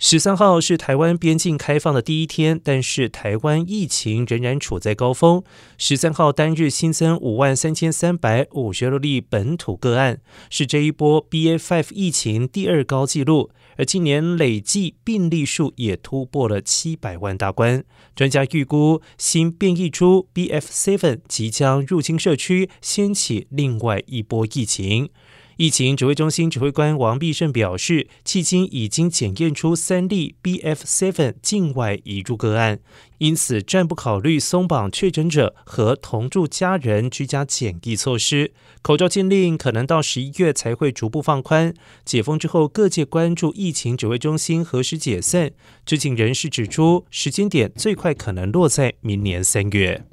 十三号是台湾边境开放的第一天，但是台湾疫情仍然处在高峰。十三号单日新增五万三千三百五十六例本土个案，是这一波 BA.5 疫情第二高纪录。而今年累计病例数也突破了七百万大关。专家预估，新变异株 BF.7 即将入侵社区，掀起另外一波疫情。疫情指挥中心指挥官王必胜表示，迄今已经检验出三例 B F seven 境外移入个案，因此暂不考虑松绑确诊者和同住家人居家检疫措施。口罩禁令可能到十一月才会逐步放宽。解封之后，各界关注疫情指挥中心何时解散。知情人士指出，时间点最快可能落在明年三月。